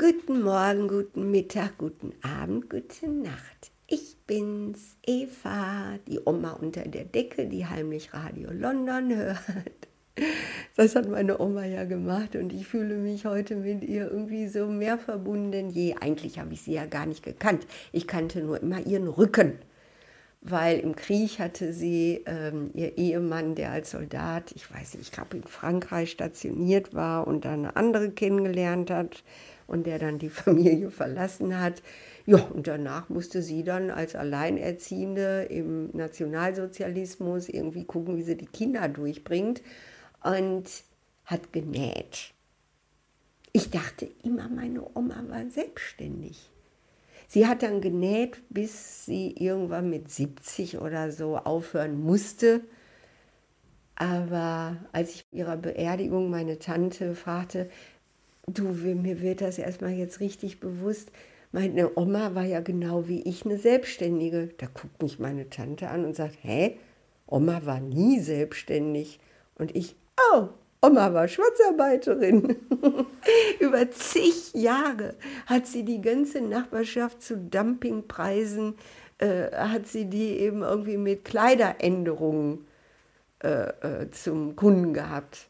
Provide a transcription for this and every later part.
Guten Morgen, guten Mittag, guten Abend, gute Nacht. Ich bin's, Eva, die Oma unter der Decke, die heimlich Radio London hört. Das hat meine Oma ja gemacht und ich fühle mich heute mit ihr irgendwie so mehr verbunden denn je. Eigentlich habe ich sie ja gar nicht gekannt. Ich kannte nur immer ihren Rücken, weil im Krieg hatte sie ähm, ihr Ehemann, der als Soldat, ich weiß nicht, ich glaube in Frankreich stationiert war und dann eine andere kennengelernt hat und der dann die Familie verlassen hat. Ja, und danach musste sie dann als Alleinerziehende im Nationalsozialismus irgendwie gucken, wie sie die Kinder durchbringt und hat genäht. Ich dachte immer, meine Oma war selbstständig. Sie hat dann genäht, bis sie irgendwann mit 70 oder so aufhören musste. Aber als ich ihrer Beerdigung meine Tante fragte, du, mir wird das erstmal jetzt richtig bewusst, meine Oma war ja genau wie ich eine Selbstständige. Da guckt mich meine Tante an und sagt, hä, Oma war nie selbstständig. Und ich, oh, Oma war Schwarzarbeiterin. Über zig Jahre hat sie die ganze Nachbarschaft zu Dumpingpreisen, äh, hat sie die eben irgendwie mit Kleideränderungen äh, äh, zum Kunden gehabt.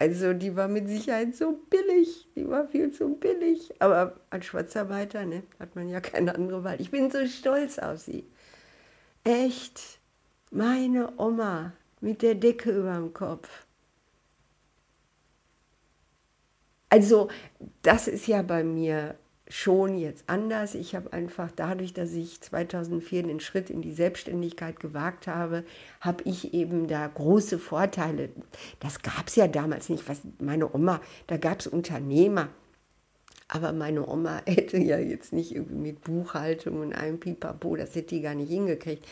Also die war mit Sicherheit so billig, die war viel zu billig. Aber als Schwarzarbeiter ne, hat man ja keine andere Wahl. Ich bin so stolz auf sie. Echt, meine Oma mit der Decke über dem Kopf. Also das ist ja bei mir schon jetzt anders. Ich habe einfach dadurch, dass ich 2004 den Schritt in die Selbstständigkeit gewagt habe, habe ich eben da große Vorteile. Das gab es ja damals nicht. Was meine Oma, da gab es Unternehmer. Aber meine Oma hätte ja jetzt nicht irgendwie mit Buchhaltung und einem Pipapo, das hätte die gar nicht hingekriegt.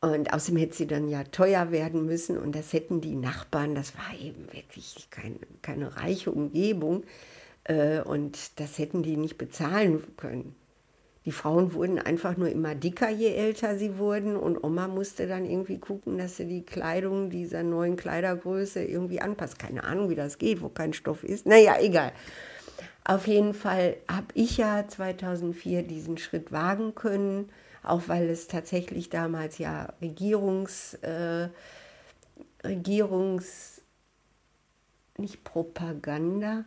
Und außerdem hätte sie dann ja teuer werden müssen und das hätten die Nachbarn, das war eben wirklich keine, keine reiche Umgebung. Äh, und das hätten die nicht bezahlen können. Die Frauen wurden einfach nur immer dicker, je älter sie wurden. Und Oma musste dann irgendwie gucken, dass sie die Kleidung dieser neuen Kleidergröße irgendwie anpasst. Keine Ahnung, wie das geht, wo kein Stoff ist. Naja, egal. Auf jeden Fall habe ich ja 2004 diesen Schritt wagen können, auch weil es tatsächlich damals ja Regierungs, äh, Regierungs, nicht Propaganda,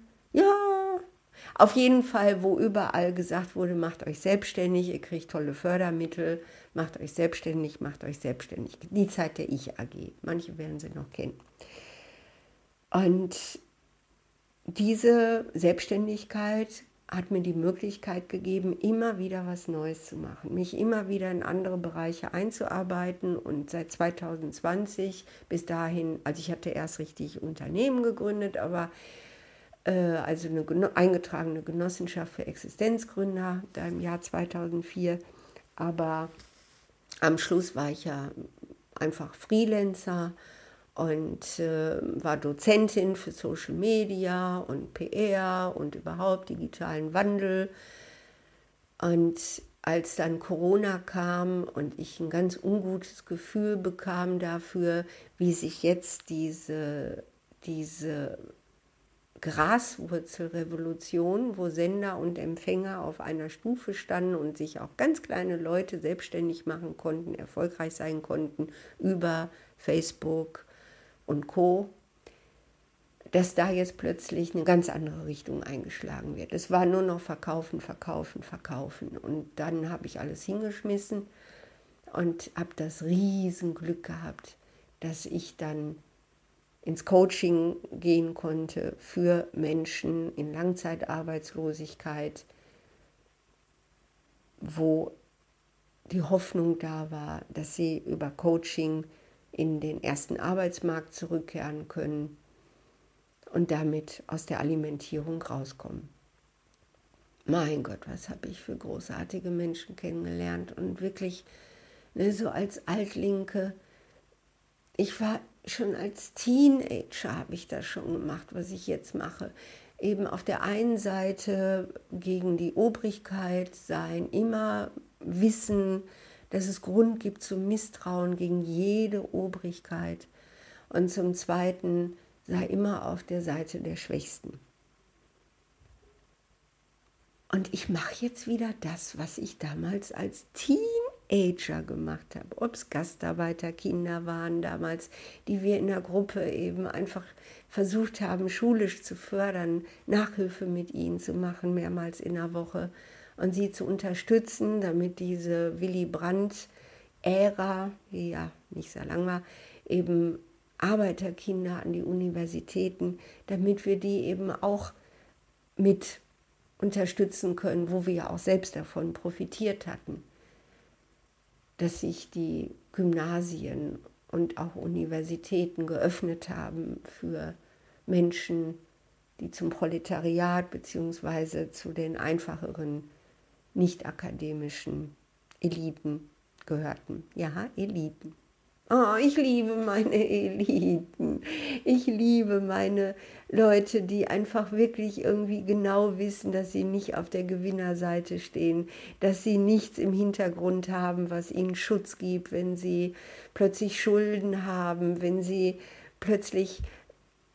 auf jeden Fall, wo überall gesagt wurde, macht euch selbstständig, ihr kriegt tolle Fördermittel, macht euch selbstständig, macht euch selbstständig. Die Zeit der Ich AG. Manche werden sie noch kennen. Und diese Selbstständigkeit hat mir die Möglichkeit gegeben, immer wieder was Neues zu machen, mich immer wieder in andere Bereiche einzuarbeiten und seit 2020 bis dahin, also ich hatte erst richtig Unternehmen gegründet, aber also eine eingetragene Genossenschaft für Existenzgründer, da im Jahr 2004. Aber am Schluss war ich ja einfach Freelancer und äh, war Dozentin für Social Media und PR und überhaupt digitalen Wandel. Und als dann Corona kam und ich ein ganz ungutes Gefühl bekam dafür, wie sich jetzt diese, diese Graswurzelrevolution, wo Sender und Empfänger auf einer Stufe standen und sich auch ganz kleine Leute selbstständig machen konnten, erfolgreich sein konnten über Facebook und Co, dass da jetzt plötzlich eine ganz andere Richtung eingeschlagen wird. Es war nur noch verkaufen, verkaufen, verkaufen. Und dann habe ich alles hingeschmissen und habe das Riesenglück gehabt, dass ich dann ins Coaching gehen konnte für Menschen in Langzeitarbeitslosigkeit, wo die Hoffnung da war, dass sie über Coaching in den ersten Arbeitsmarkt zurückkehren können und damit aus der Alimentierung rauskommen. Mein Gott, was habe ich für großartige Menschen kennengelernt und wirklich ne, so als Altlinke. Ich war schon als Teenager habe ich das schon gemacht, was ich jetzt mache. Eben auf der einen Seite gegen die Obrigkeit sein, immer wissen, dass es Grund gibt zum Misstrauen gegen jede Obrigkeit. Und zum Zweiten sei immer auf der Seite der Schwächsten. Und ich mache jetzt wieder das, was ich damals als Teenager gemacht habe. Ob es Gastarbeiterkinder waren damals, die wir in der Gruppe eben einfach versucht haben, schulisch zu fördern, Nachhilfe mit ihnen zu machen, mehrmals in der Woche und sie zu unterstützen, damit diese Willy Brandt-Ära, die ja nicht sehr lang war, eben Arbeiterkinder an die Universitäten, damit wir die eben auch mit unterstützen können, wo wir auch selbst davon profitiert hatten, dass sich die Gymnasien und auch Universitäten geöffnet haben für Menschen, die zum Proletariat bzw. zu den einfacheren, nicht akademischen Eliten gehörten. Ja, Eliten. Oh, ich liebe meine Eliten. Ich liebe meine Leute, die einfach wirklich irgendwie genau wissen, dass sie nicht auf der Gewinnerseite stehen, dass sie nichts im Hintergrund haben, was ihnen Schutz gibt, wenn sie plötzlich Schulden haben, wenn sie plötzlich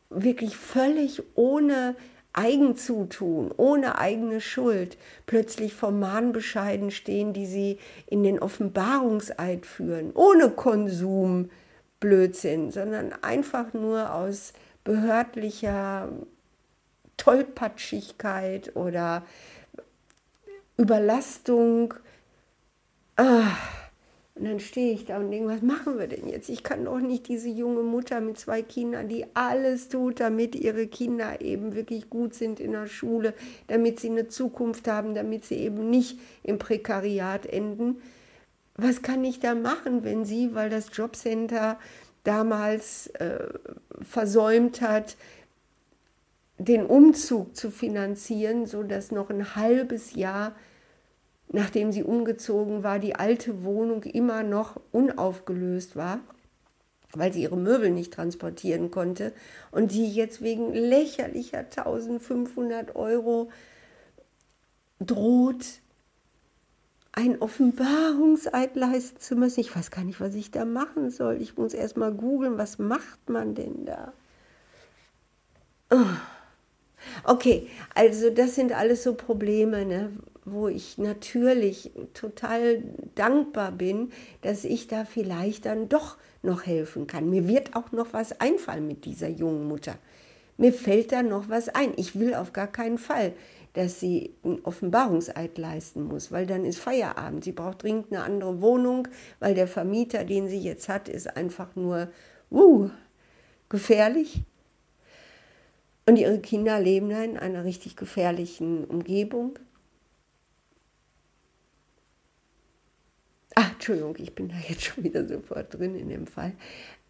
wirklich völlig ohne Eigenzutun, ohne eigene Schuld, plötzlich vor Mahnbescheiden stehen, die sie in den Offenbarungseid führen, ohne Konsum, Blödsinn, sondern einfach nur aus behördlicher Tollpatschigkeit oder Überlastung. Ah und dann stehe ich da und denke, was machen wir denn jetzt? Ich kann doch nicht diese junge Mutter mit zwei Kindern, die alles tut, damit ihre Kinder eben wirklich gut sind in der Schule, damit sie eine Zukunft haben, damit sie eben nicht im Prekariat enden. Was kann ich da machen, wenn sie, weil das Jobcenter damals äh, versäumt hat, den Umzug zu finanzieren, sodass noch ein halbes Jahr nachdem sie umgezogen war, die alte Wohnung immer noch unaufgelöst war, weil sie ihre Möbel nicht transportieren konnte und die jetzt wegen lächerlicher 1500 Euro droht, ein Offenbarungseid leisten zu müssen. Ich weiß gar nicht, was ich da machen soll. Ich muss erst mal googeln, was macht man denn da? Oh. Okay, also das sind alles so Probleme, ne? Wo ich natürlich total dankbar bin, dass ich da vielleicht dann doch noch helfen kann. Mir wird auch noch was einfallen mit dieser jungen Mutter. Mir fällt da noch was ein. Ich will auf gar keinen Fall, dass sie einen Offenbarungseid leisten muss, weil dann ist Feierabend. Sie braucht dringend eine andere Wohnung, weil der Vermieter, den sie jetzt hat, ist einfach nur uh, gefährlich. Und ihre Kinder leben da in einer richtig gefährlichen Umgebung. Ah, Entschuldigung, ich bin da jetzt schon wieder sofort drin in dem Fall.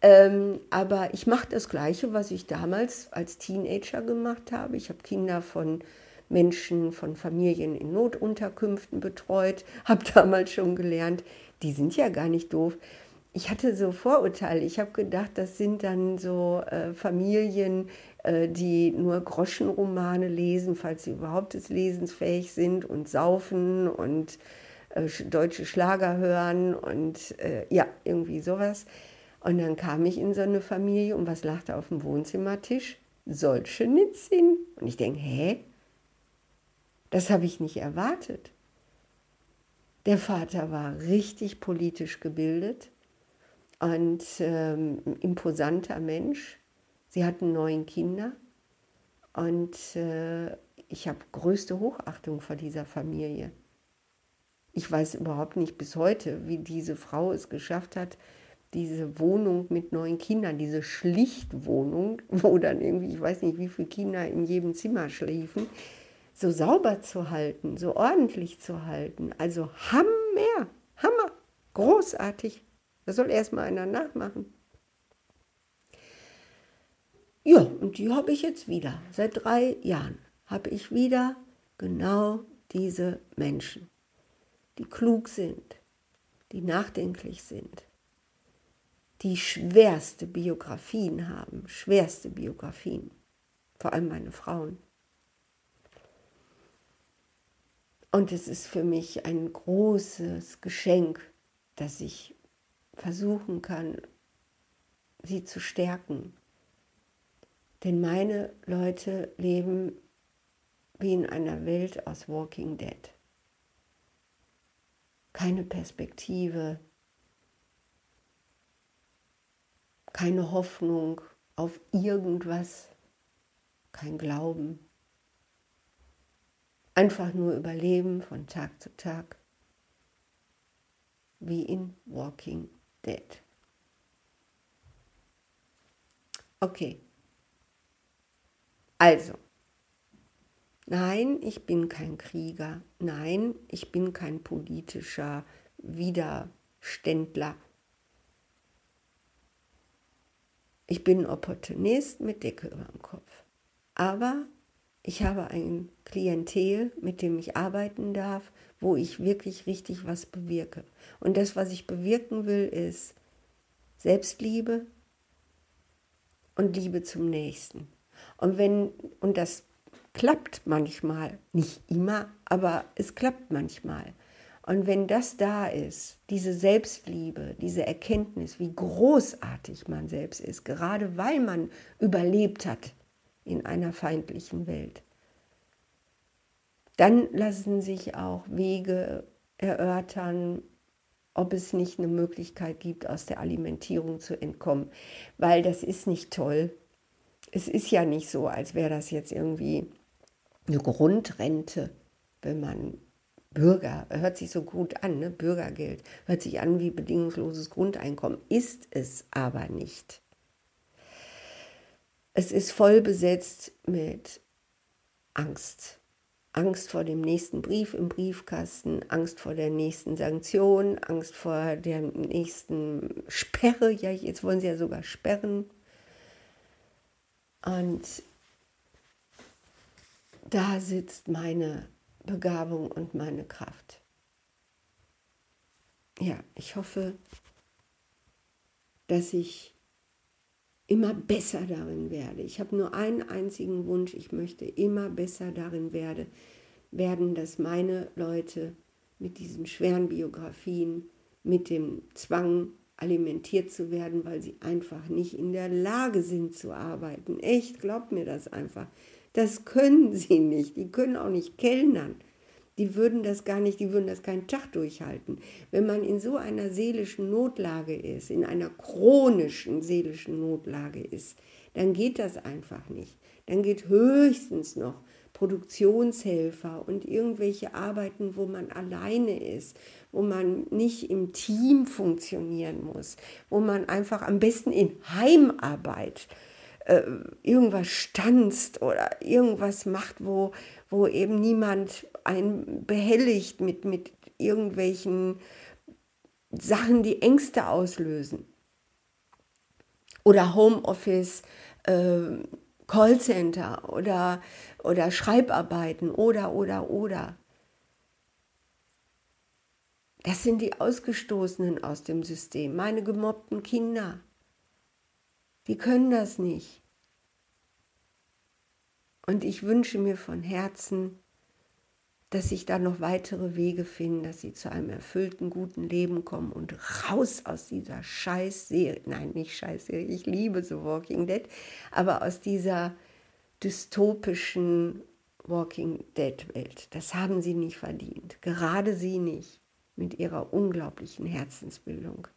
Ähm, aber ich mache das Gleiche, was ich damals als Teenager gemacht habe. Ich habe Kinder von Menschen, von Familien in Notunterkünften betreut, habe damals schon gelernt, die sind ja gar nicht doof. Ich hatte so Vorurteile. Ich habe gedacht, das sind dann so äh, Familien, äh, die nur Groschenromane lesen, falls sie überhaupt des Lesens fähig sind und saufen und äh, deutsche Schlager hören und äh, ja, irgendwie sowas. Und dann kam ich in so eine Familie und was lachte auf dem Wohnzimmertisch? Solzhenitsyn. Und ich denke, hä? Das habe ich nicht erwartet. Der Vater war richtig politisch gebildet und ähm, imposanter Mensch. Sie hatten neun Kinder und äh, ich habe größte Hochachtung vor dieser Familie. Ich weiß überhaupt nicht bis heute, wie diese Frau es geschafft hat, diese Wohnung mit neun Kindern, diese Schlichtwohnung, wo dann irgendwie, ich weiß nicht, wie viele Kinder in jedem Zimmer schliefen, so sauber zu halten, so ordentlich zu halten. Also Hammer, Hammer, großartig. Das soll erstmal einer nachmachen. Ja, und die habe ich jetzt wieder. Seit drei Jahren habe ich wieder genau diese Menschen die klug sind, die nachdenklich sind, die schwerste Biografien haben, schwerste Biografien, vor allem meine Frauen. Und es ist für mich ein großes Geschenk, dass ich versuchen kann, sie zu stärken. Denn meine Leute leben wie in einer Welt aus Walking Dead. Keine Perspektive, keine Hoffnung auf irgendwas, kein Glauben. Einfach nur überleben von Tag zu Tag, wie in Walking Dead. Okay. Also, nein, ich bin kein Krieger. Nein, ich bin kein politischer Widerständler. Ich bin Opportunist mit Decke über dem Kopf. Aber ich habe ein Klientel, mit dem ich arbeiten darf, wo ich wirklich richtig was bewirke. Und das, was ich bewirken will, ist Selbstliebe und Liebe zum Nächsten. Und wenn, und das klappt manchmal, nicht immer, aber es klappt manchmal. Und wenn das da ist, diese Selbstliebe, diese Erkenntnis, wie großartig man selbst ist, gerade weil man überlebt hat in einer feindlichen Welt, dann lassen sich auch Wege erörtern, ob es nicht eine Möglichkeit gibt, aus der Alimentierung zu entkommen, weil das ist nicht toll. Es ist ja nicht so, als wäre das jetzt irgendwie eine Grundrente, wenn man Bürger, hört sich so gut an, ne? Bürgergeld, hört sich an wie bedingungsloses Grundeinkommen, ist es aber nicht. Es ist voll besetzt mit Angst. Angst vor dem nächsten Brief im Briefkasten, Angst vor der nächsten Sanktion, Angst vor der nächsten Sperre. Ja, jetzt wollen sie ja sogar sperren. Und da sitzt meine Begabung und meine Kraft. Ja, ich hoffe, dass ich immer besser darin werde. Ich habe nur einen einzigen Wunsch, ich möchte immer besser darin werde, werden, dass meine Leute mit diesen schweren Biografien, mit dem Zwang alimentiert zu werden, weil sie einfach nicht in der Lage sind zu arbeiten. Echt, glaubt mir das einfach. Das können sie nicht. Die können auch nicht kellnern. Die würden das gar nicht, die würden das keinen Tag durchhalten. Wenn man in so einer seelischen Notlage ist, in einer chronischen seelischen Notlage ist, dann geht das einfach nicht. Dann geht höchstens noch Produktionshelfer und irgendwelche Arbeiten, wo man alleine ist, wo man nicht im Team funktionieren muss, wo man einfach am besten in Heimarbeit äh, irgendwas stanzt oder irgendwas macht, wo, wo eben niemand einen behelligt mit, mit irgendwelchen Sachen, die Ängste auslösen. Oder Homeoffice, äh, Callcenter oder, oder Schreibarbeiten oder, oder, oder. Das sind die Ausgestoßenen aus dem System, meine gemobbten Kinder. Die können das nicht. Und ich wünsche mir von Herzen, dass sich da noch weitere Wege finden, dass sie zu einem erfüllten, guten Leben kommen und raus aus dieser Scheißserie, nein, nicht Scheißserie, ich liebe so Walking Dead, aber aus dieser dystopischen Walking Dead Welt. Das haben sie nicht verdient, gerade sie nicht mit ihrer unglaublichen Herzensbildung.